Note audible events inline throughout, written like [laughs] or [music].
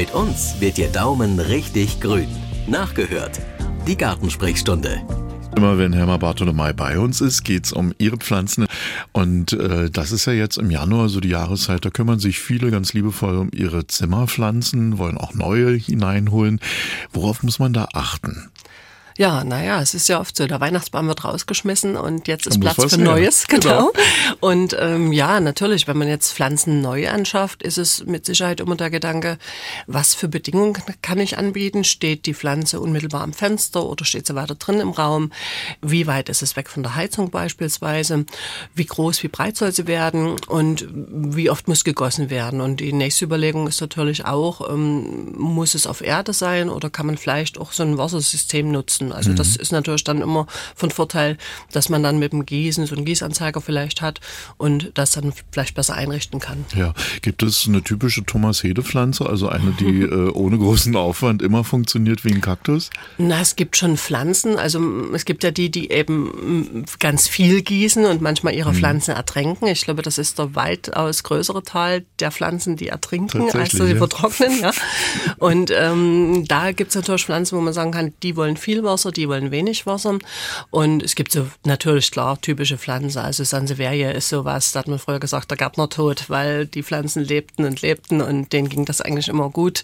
Mit uns wird Ihr Daumen richtig grün. Nachgehört. Die Gartensprechstunde. Immer wenn Herr Bartolomei bei uns ist, geht's um Ihre Pflanzen. Und äh, das ist ja jetzt im Januar so die Jahreszeit, da kümmern sich viele ganz liebevoll um ihre Zimmerpflanzen, wollen auch neue hineinholen. Worauf muss man da achten? Ja, naja, es ist ja oft so, der Weihnachtsbaum wird rausgeschmissen und jetzt ist Platz für Neues, [laughs] genau. genau. Und ähm, ja, natürlich, wenn man jetzt Pflanzen neu anschafft, ist es mit Sicherheit immer der Gedanke, was für Bedingungen kann ich anbieten? Steht die Pflanze unmittelbar am Fenster oder steht sie weiter drin im Raum? Wie weit ist es weg von der Heizung beispielsweise? Wie groß, wie breit soll sie werden? Und wie oft muss gegossen werden? Und die nächste Überlegung ist natürlich auch, ähm, muss es auf Erde sein oder kann man vielleicht auch so ein Wassersystem nutzen? Also mhm. das ist natürlich dann immer von Vorteil, dass man dann mit dem Gießen so einen Gießanzeiger vielleicht hat und das dann vielleicht besser einrichten kann. Ja, gibt es eine typische Thomas Hede Pflanze, also eine, die [laughs] äh, ohne großen Aufwand immer funktioniert wie ein Kaktus? Na, es gibt schon Pflanzen, also es gibt ja die, die eben ganz viel gießen und manchmal ihre mhm. Pflanzen ertränken. Ich glaube, das ist der weitaus größere Teil der Pflanzen, die ertrinken, als sie ja. vertrocknen. Ja. Und ähm, da gibt es natürlich Pflanzen, wo man sagen kann, die wollen viel Wasser die wollen wenig Wasser. Und es gibt so natürlich klar typische Pflanzen. Also Sansevieria ist sowas, da hat man früher gesagt, der Gärtner tot, weil die Pflanzen lebten und lebten und denen ging das eigentlich immer gut.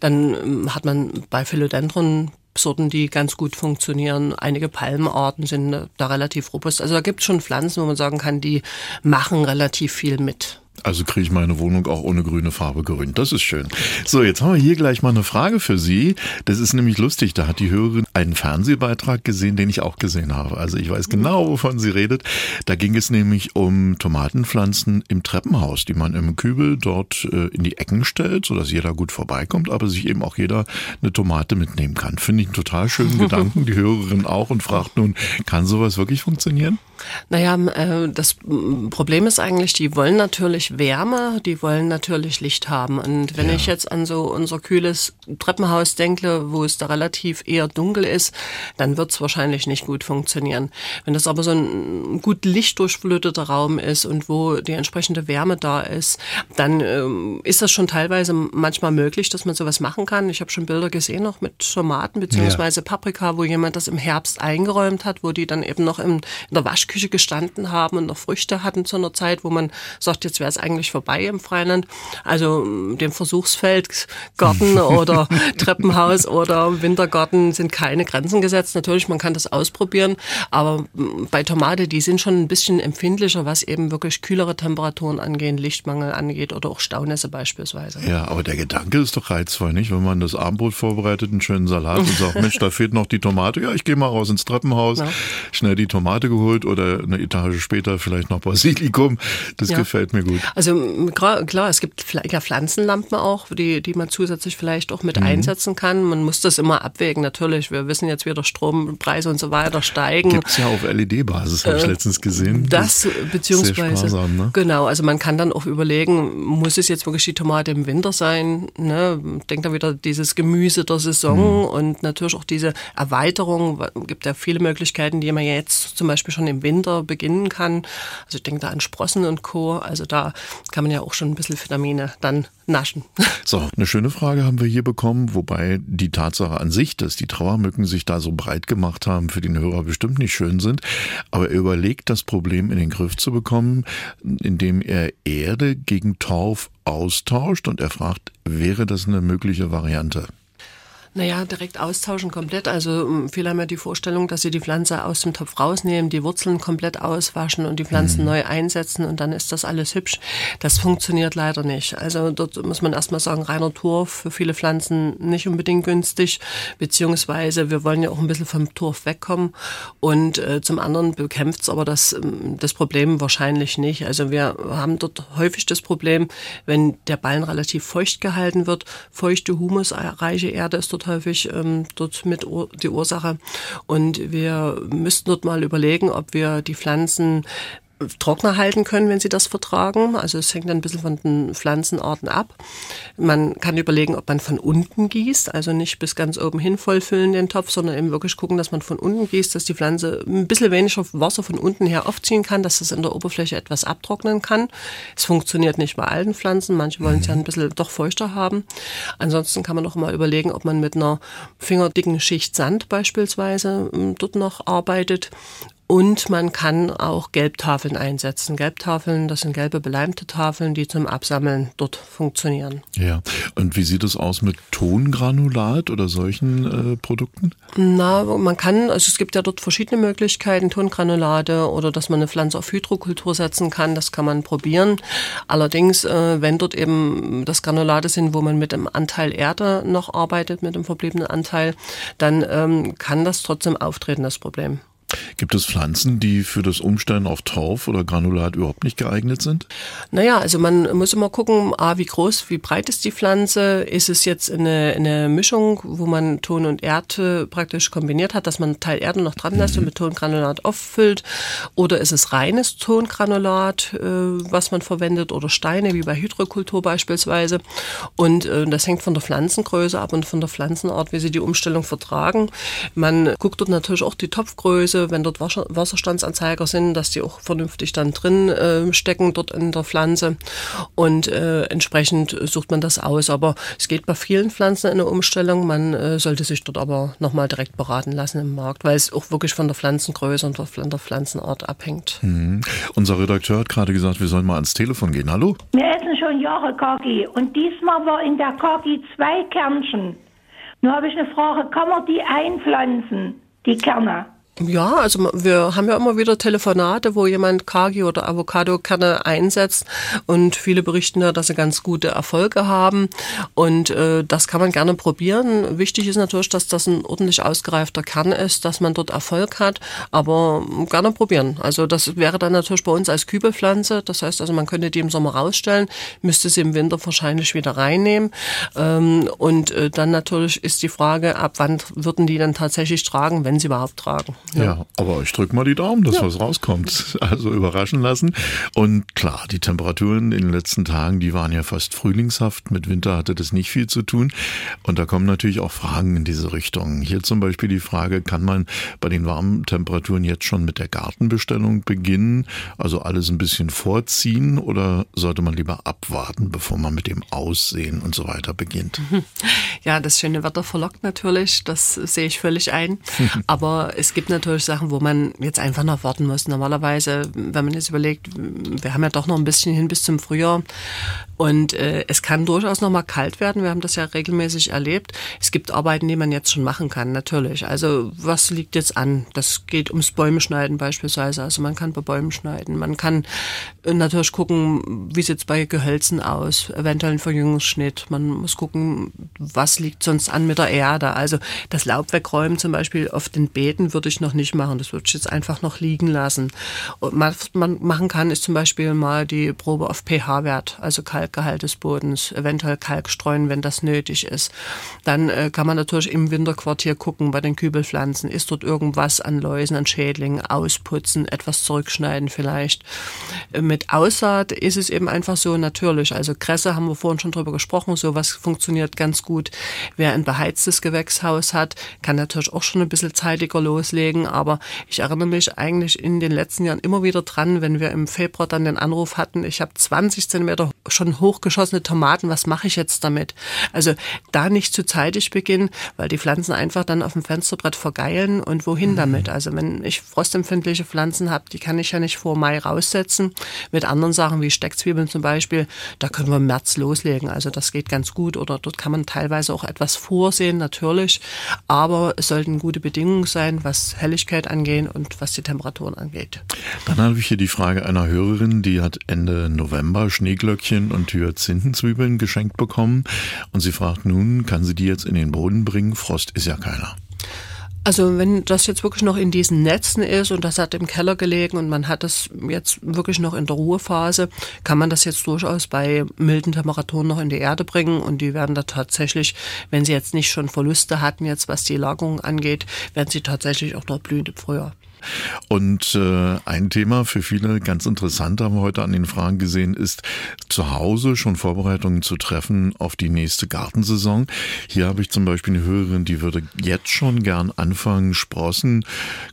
Dann ähm, hat man bei Philodendron Sorten, die ganz gut funktionieren. Einige Palmenarten sind da relativ robust. Also da gibt es schon Pflanzen, wo man sagen kann, die machen relativ viel mit. Also kriege ich meine Wohnung auch ohne grüne Farbe grün. Das ist schön. So, jetzt haben wir hier gleich mal eine Frage für Sie. Das ist nämlich lustig. Da hat die Hörerin einen Fernsehbeitrag gesehen, den ich auch gesehen habe. Also ich weiß genau, wovon sie redet. Da ging es nämlich um Tomatenpflanzen im Treppenhaus, die man im Kübel dort äh, in die Ecken stellt, sodass jeder gut vorbeikommt, aber sich eben auch jeder eine Tomate mitnehmen kann. Finde ich einen total schönen [laughs] Gedanken. Die Hörerin auch und fragt nun, kann sowas wirklich funktionieren? Naja, äh, das Problem ist eigentlich, die wollen natürlich Wärme, die wollen natürlich Licht haben. Und wenn ja. ich jetzt an so unser kühles Treppenhaus denke, wo es da relativ eher dunkel ist, dann wird es wahrscheinlich nicht gut funktionieren. Wenn das aber so ein gut lichtdurchfluteter Raum ist und wo die entsprechende Wärme da ist, dann ähm, ist das schon teilweise manchmal möglich, dass man sowas machen kann. Ich habe schon Bilder gesehen, noch mit Tomaten beziehungsweise ja. Paprika, wo jemand das im Herbst eingeräumt hat, wo die dann eben noch in, in der Wasch Waschküche gestanden haben und noch Früchte hatten zu einer Zeit, wo man sagt, jetzt wäre es eigentlich vorbei im Freiland. Also dem Versuchsfeld, Garten [laughs] oder Treppenhaus oder Wintergarten sind keine Grenzen gesetzt. Natürlich, man kann das ausprobieren, aber bei Tomate, die sind schon ein bisschen empfindlicher, was eben wirklich kühlere Temperaturen angehen, Lichtmangel angeht oder auch Staunässe beispielsweise. Ja, aber der Gedanke ist doch reizvoll, nicht? Wenn man das Abendbrot vorbereitet, einen schönen Salat und sagt, [laughs] Mensch, da fehlt noch die Tomate. Ja, ich gehe mal raus ins Treppenhaus, ja. schnell die Tomate geholt oder oder eine Etage später vielleicht noch Basilikum. Das ja. gefällt mir gut. Also klar, es gibt ja Pflanzenlampen auch, die, die man zusätzlich vielleicht auch mit mhm. einsetzen kann. Man muss das immer abwägen, natürlich. Wir wissen jetzt wieder Strompreise und so weiter steigen. Gibt es ja auf LED-Basis, habe ich äh, letztens gesehen. Das, das beziehungsweise, sparsam, ne? genau, also man kann dann auch überlegen, muss es jetzt wirklich die Tomate im Winter sein? Ne? Denkt da wieder dieses Gemüse der Saison mhm. und natürlich auch diese Erweiterung. Es gibt ja viele Möglichkeiten, die man jetzt zum Beispiel schon im Winter Winter beginnen kann. Also ich denke da an Sprossen und Co. Also da kann man ja auch schon ein bisschen Vitamine dann naschen. [laughs] So, eine schöne Frage haben wir hier bekommen, wobei die Tatsache an sich, dass die Trauermücken sich da so breit gemacht haben, für den Hörer bestimmt nicht schön sind. Aber er überlegt, das Problem in den Griff zu bekommen, indem er Erde gegen Torf austauscht und er fragt, wäre das eine mögliche Variante? Naja, direkt austauschen komplett. Also ähm, viele haben ja die Vorstellung, dass sie die Pflanze aus dem Topf rausnehmen, die Wurzeln komplett auswaschen und die Pflanzen mhm. neu einsetzen und dann ist das alles hübsch. Das funktioniert leider nicht. Also dort muss man erstmal sagen, reiner Torf für viele Pflanzen nicht unbedingt günstig, beziehungsweise wir wollen ja auch ein bisschen vom Torf wegkommen und äh, zum anderen bekämpft es aber das, ähm, das Problem wahrscheinlich nicht. Also wir haben dort häufig das Problem, wenn der Ballen relativ feucht gehalten wird, feuchte, humusreiche Erde ist dort häufig ähm, dort mit die Ursache. Und wir müssten dort mal überlegen, ob wir die Pflanzen trockener halten können, wenn sie das vertragen. Also es hängt ein bisschen von den Pflanzenarten ab. Man kann überlegen, ob man von unten gießt, also nicht bis ganz oben hin vollfüllen den Topf, sondern eben wirklich gucken, dass man von unten gießt, dass die Pflanze ein bisschen weniger Wasser von unten her aufziehen kann, dass es in der Oberfläche etwas abtrocknen kann. Es funktioniert nicht bei allen Pflanzen. Manche wollen es ja ein bisschen doch feuchter haben. Ansonsten kann man auch mal überlegen, ob man mit einer fingerdicken Schicht Sand beispielsweise ähm, dort noch arbeitet und man kann auch Gelbtafeln einsetzen. Gelbtafeln, das sind gelbe beleimte Tafeln, die zum Absammeln dort funktionieren. Ja, und wie sieht es aus mit Tongranulat oder solchen äh, Produkten? Na, man kann, also es gibt ja dort verschiedene Möglichkeiten, Tongranulate oder dass man eine Pflanze auf Hydrokultur setzen kann, das kann man probieren. Allerdings, äh, wenn dort eben das Granulate sind, wo man mit dem Anteil Erde noch arbeitet, mit dem verbliebenen Anteil, dann ähm, kann das trotzdem auftreten, das Problem. Gibt es Pflanzen, die für das Umstellen auf Torf oder Granulat überhaupt nicht geeignet sind? Naja, also man muss immer gucken, A, wie groß, wie breit ist die Pflanze? Ist es jetzt eine, eine Mischung, wo man Ton und Erde praktisch kombiniert hat, dass man einen Teil Erde noch dran lässt mhm. und mit Tongranulat auffüllt? Oder ist es reines Tongranulat, äh, was man verwendet, oder Steine, wie bei Hydrokultur beispielsweise? Und äh, das hängt von der Pflanzengröße ab und von der Pflanzenart, wie sie die Umstellung vertragen. Man guckt dort natürlich auch die Topfgröße, Größe, wenn dort Wasserstandsanzeiger sind, dass die auch vernünftig dann drin äh, stecken dort in der Pflanze und äh, entsprechend sucht man das aus. Aber es geht bei vielen Pflanzen in der Umstellung. Man äh, sollte sich dort aber nochmal direkt beraten lassen im Markt, weil es auch wirklich von der Pflanzengröße und von der Pflanzenart abhängt. Mhm. Unser Redakteur hat gerade gesagt, wir sollen mal ans Telefon gehen. Hallo? Wir essen schon Jahre Kaki und diesmal war in der Kaki zwei Kernchen. Nur habe ich eine Frage, kann man die einpflanzen, die Kerne? Ja, also wir haben ja immer wieder Telefonate, wo jemand Kagi oder Avocado-Kerne einsetzt und viele berichten ja, dass sie ganz gute Erfolge haben und äh, das kann man gerne probieren. Wichtig ist natürlich, dass das ein ordentlich ausgereifter Kern ist, dass man dort Erfolg hat, aber gerne probieren. Also das wäre dann natürlich bei uns als Kübelpflanze, das heißt also man könnte die im Sommer rausstellen, müsste sie im Winter wahrscheinlich wieder reinnehmen ähm, und äh, dann natürlich ist die Frage, ab wann würden die dann tatsächlich tragen, wenn sie überhaupt tragen. Ja, ja aber ich drücke mal die Daumen, dass ja. was rauskommt. [laughs] Also überraschen lassen. Und klar, die Temperaturen in den letzten Tagen, die waren ja fast frühlingshaft. Mit Winter hatte das nicht viel zu tun. Und da kommen natürlich auch Fragen in diese Richtung. Hier zum Beispiel die Frage, kann man bei den warmen Temperaturen jetzt schon mit der Gartenbestellung beginnen? Also alles ein bisschen vorziehen oder sollte man lieber abwarten, bevor man mit dem Aussehen und so weiter beginnt? Ja, das schöne Wetter verlockt natürlich. Das sehe ich völlig ein. [laughs] Aber es gibt natürlich natürlich Sachen, wo man jetzt einfach noch warten muss. Normalerweise, wenn man jetzt überlegt, wir haben ja doch noch ein bisschen hin bis zum Frühjahr und äh, es kann durchaus noch mal kalt werden. Wir haben das ja regelmäßig erlebt. Es gibt Arbeiten, die man jetzt schon machen kann, natürlich. Also was liegt jetzt an? Das geht ums Bäume schneiden beispielsweise. Also man kann bei Bäumen schneiden. Man kann äh, natürlich gucken, wie sieht es bei Gehölzen aus, eventuell ein Verjüngungsschnitt. Man muss gucken, was liegt sonst an mit der Erde. Also das Laub wegräumen zum Beispiel auf den Beeten würde ich noch nicht machen. Das würde ich jetzt einfach noch liegen lassen. Und was man machen kann, ist zum Beispiel mal die Probe auf pH-Wert, also Kalkgehalt des Bodens, eventuell Kalk streuen, wenn das nötig ist. Dann äh, kann man natürlich im Winterquartier gucken bei den Kübelpflanzen. Ist dort irgendwas an Läusen, an Schädlingen, ausputzen, etwas zurückschneiden vielleicht. Äh, mit Aussaat ist es eben einfach so natürlich. Also Kresse haben wir vorhin schon drüber gesprochen. Sowas funktioniert ganz gut. Wer ein beheiztes Gewächshaus hat, kann natürlich auch schon ein bisschen zeitiger loslegen aber ich erinnere mich eigentlich in den letzten Jahren immer wieder dran, wenn wir im Februar dann den Anruf hatten, ich habe 20 Zentimeter schon hochgeschossene Tomaten, was mache ich jetzt damit? Also da nicht zu zeitig beginnen, weil die Pflanzen einfach dann auf dem Fensterbrett vergeilen und wohin mhm. damit? Also wenn ich frostempfindliche Pflanzen habe, die kann ich ja nicht vor Mai raussetzen. Mit anderen Sachen wie Steckzwiebeln zum Beispiel, da können wir im März loslegen. Also das geht ganz gut oder dort kann man teilweise auch etwas vorsehen, natürlich. Aber es sollten gute Bedingungen sein, was Helligkeit Helligkeit angehen und was die Temperaturen angeht. Dann habe ich hier die Frage einer Hörerin, die hat Ende November Schneeglöckchen und Hyazintenzwiebeln geschenkt bekommen und sie fragt nun, kann sie die jetzt in den Boden bringen? Frost ist ja keiner. Also wenn das jetzt wirklich noch in diesen Netzen ist und das hat im Keller gelegen und man hat das jetzt wirklich noch in der Ruhephase, kann man das jetzt durchaus bei milden Temperaturen noch in die Erde bringen und die werden da tatsächlich, wenn sie jetzt nicht schon Verluste hatten, jetzt was die Lagerung angeht, werden sie tatsächlich auch noch blühen im Frühjahr. Und äh, ein Thema für viele ganz interessant haben wir heute an den Fragen gesehen, ist zu Hause schon Vorbereitungen zu treffen auf die nächste Gartensaison. Hier habe ich zum Beispiel eine Hörerin, die würde jetzt schon gern anfangen, Sprossen,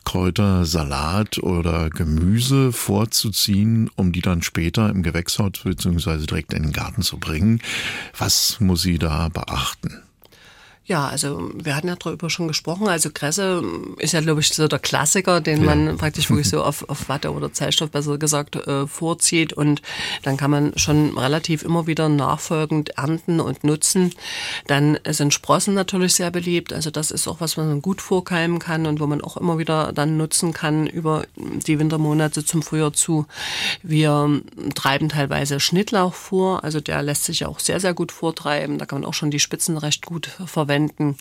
Kräuter, Salat oder Gemüse vorzuziehen, um die dann später im Gewächshaus bzw. direkt in den Garten zu bringen. Was muss sie da beachten? Ja, also wir hatten ja darüber schon gesprochen. Also Kresse ist ja, glaube ich, so der Klassiker, den ja. man praktisch wirklich so auf, auf Watte oder Zellstoff besser gesagt äh, vorzieht. Und dann kann man schon relativ immer wieder nachfolgend ernten und nutzen. Dann sind Sprossen natürlich sehr beliebt. Also das ist auch was, was man gut vorkeimen kann und wo man auch immer wieder dann nutzen kann über die Wintermonate zum Frühjahr zu. Wir treiben teilweise Schnittlauch vor. Also der lässt sich ja auch sehr, sehr gut vortreiben. Da kann man auch schon die Spitzen recht gut verwenden verwenden.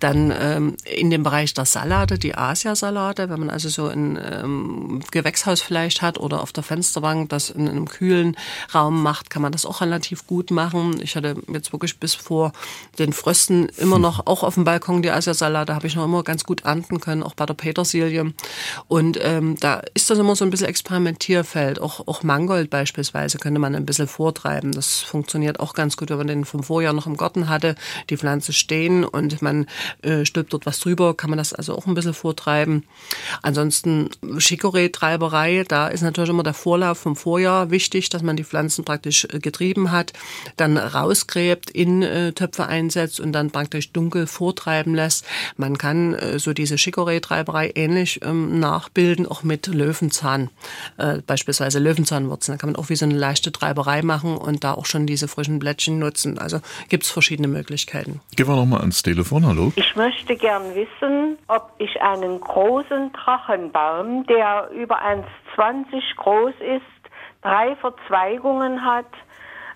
Dann ähm, in dem Bereich der Salate, die Asiasalate, wenn man also so ein ähm, Gewächshaus vielleicht hat oder auf der Fensterbank das in einem kühlen Raum macht, kann man das auch relativ gut machen. Ich hatte jetzt wirklich bis vor den Frösten immer noch auch auf dem Balkon die Asiasalate, habe ich noch immer ganz gut ernten können, auch bei der Petersilie. Und ähm, da ist das immer so ein bisschen Experimentierfeld. Auch, auch Mangold beispielsweise könnte man ein bisschen vortreiben. Das funktioniert auch ganz gut, wenn man den vom Vorjahr noch im Garten hatte. Die Pflanze steht stehen und man äh, stülpt dort was drüber, kann man das also auch ein bisschen vortreiben. Ansonsten Chicorée-Treiberei, da ist natürlich immer der Vorlauf vom Vorjahr wichtig, dass man die Pflanzen praktisch äh, getrieben hat, dann rausgräbt, in äh, Töpfe einsetzt und dann praktisch dunkel vortreiben lässt. Man kann äh, so diese Chicorée-Treiberei ähnlich ähm, nachbilden, auch mit Löwenzahn, äh, beispielsweise Löwenzahnwurzeln. Da kann man auch wie so eine leichte Treiberei machen und da auch schon diese frischen Blättchen nutzen. Also gibt es verschiedene Möglichkeiten. Gehen wir noch mal ans Telefon. Hallo. Ich möchte gern wissen, ob ich einen großen Drachenbaum, der über 1,20 groß ist, drei Verzweigungen hat,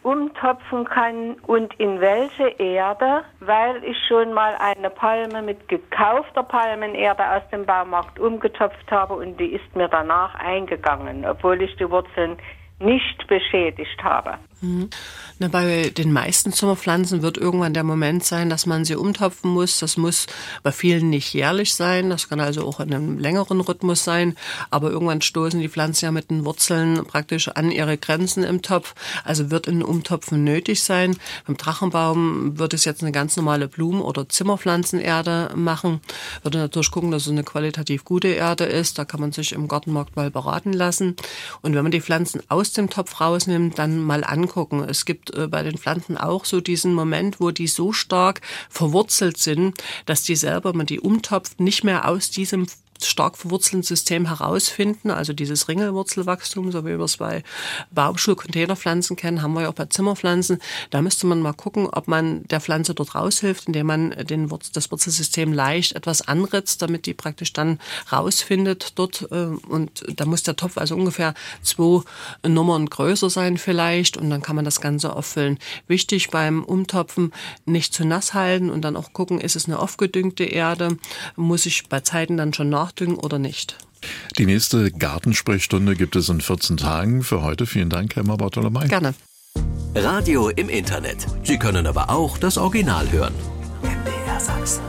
umtopfen kann und in welche Erde, weil ich schon mal eine Palme mit gekaufter Palmenerde aus dem Baumarkt umgetopft habe und die ist mir danach eingegangen, obwohl ich die Wurzeln nicht beschädigt habe. Na, bei den meisten Sommerpflanzen wird irgendwann der Moment sein, dass man sie umtopfen muss. Das muss bei vielen nicht jährlich sein. Das kann also auch in einem längeren Rhythmus sein. Aber irgendwann stoßen die Pflanzen ja mit den Wurzeln praktisch an ihre Grenzen im Topf. Also wird ein Umtopfen nötig sein. Beim Drachenbaum wird es jetzt eine ganz normale Blumen- oder Zimmerpflanzenerde machen. Würde natürlich gucken, dass es eine qualitativ gute Erde ist. Da kann man sich im Gartenmarkt mal beraten lassen. Und wenn man die Pflanzen aus dem Topf rausnimmt, dann mal angucken. Es gibt äh, bei den Pflanzen auch so diesen Moment, wo die so stark verwurzelt sind, dass die selber, man die umtopft, nicht mehr aus diesem stark verwurzelten System herausfinden, also dieses Ringelwurzelwachstum, so wie wir es bei Baumschulcontainerpflanzen kennen, haben wir ja auch bei Zimmerpflanzen. Da müsste man mal gucken, ob man der Pflanze dort raushilft, indem man den Wurzel, das Wurzelsystem leicht etwas anritzt, damit die praktisch dann rausfindet dort. Äh, und da muss der Topf also ungefähr zwei Nummern größer sein vielleicht und dann kann man das Ganze auffüllen. Wichtig beim Umtopfen nicht zu nass halten und dann auch gucken, ist es eine aufgedüngte Erde, muss ich bei Zeiten dann schon nach nachdüngen oder nicht. Die nächste Gartensprechstunde gibt es in 14 Tagen. Für heute vielen Dank, Helma Bartolomei. Gerne. Radio im Internet. Sie können aber auch das Original hören. MDR Sachsen.